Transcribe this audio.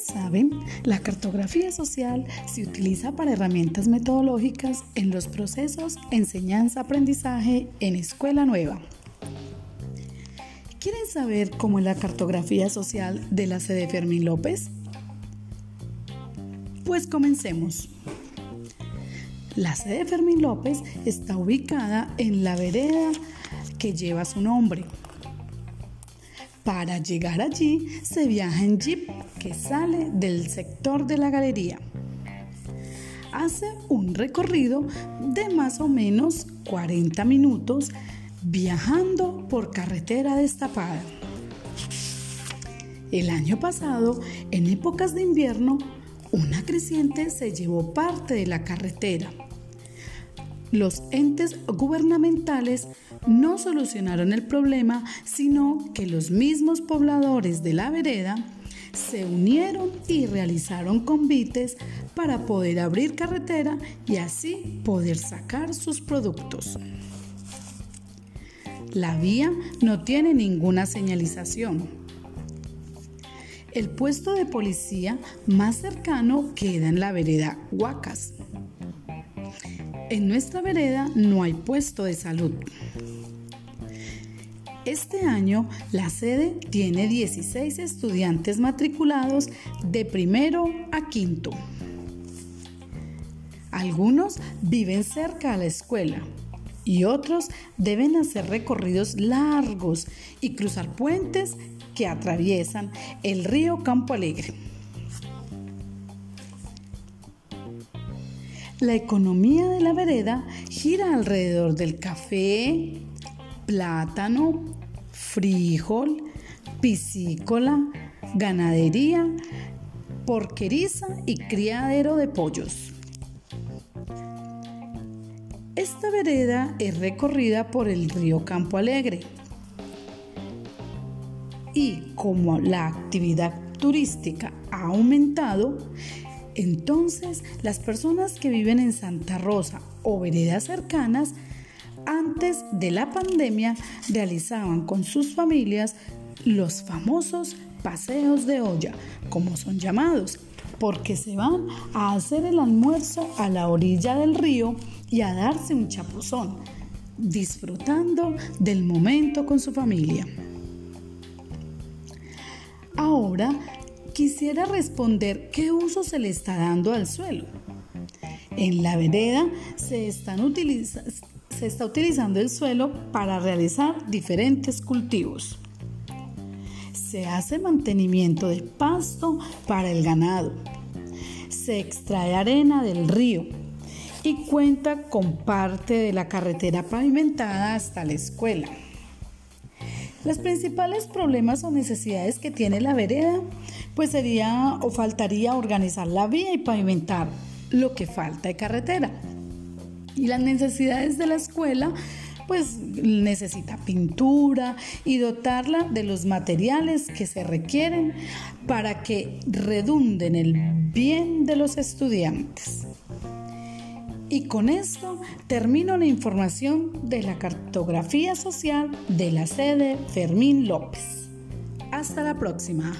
saben, la cartografía social se utiliza para herramientas metodológicas en los procesos enseñanza-aprendizaje en Escuela Nueva. ¿Quieren saber cómo es la cartografía social de la sede Fermín López? Pues comencemos. La sede Fermín López está ubicada en la vereda que lleva su nombre. Para llegar allí se viaja en jeep que sale del sector de la galería. Hace un recorrido de más o menos 40 minutos viajando por carretera destapada. El año pasado, en épocas de invierno, una creciente se llevó parte de la carretera los entes gubernamentales no solucionaron el problema, sino que los mismos pobladores de la vereda se unieron y realizaron convites para poder abrir carretera y así poder sacar sus productos. La vía no tiene ninguna señalización. El puesto de policía más cercano queda en la vereda Huacas. En nuestra vereda no hay puesto de salud. Este año la sede tiene 16 estudiantes matriculados de primero a quinto. Algunos viven cerca a la escuela y otros deben hacer recorridos largos y cruzar puentes que atraviesan el río Campo Alegre. La economía de la vereda gira alrededor del café, plátano, frijol, piscícola, ganadería, porqueriza y criadero de pollos. Esta vereda es recorrida por el río Campo Alegre y como la actividad turística ha aumentado, entonces, las personas que viven en Santa Rosa o veredas cercanas, antes de la pandemia, realizaban con sus familias los famosos paseos de olla, como son llamados, porque se van a hacer el almuerzo a la orilla del río y a darse un chapuzón, disfrutando del momento con su familia. Ahora quisiera responder qué uso se le está dando al suelo. En la vereda se, está utilizando el suelo para realizar diferentes cultivos. Se hace mantenimiento de pasto para el ganado. Se extrae arena del río y cuenta con parte de la carretera pavimentada hasta la escuela. Los principales problemas o necesidades que tiene la vereda pues sería o faltaría organizar la vía y pavimentar lo que falta de carretera. Y las necesidades de la escuela, pues necesita pintura y dotarla de los materiales que se requieren para que redunden el bien de los estudiantes. Y con esto termino la información de la cartografía social de la sede Fermín López. Hasta la próxima.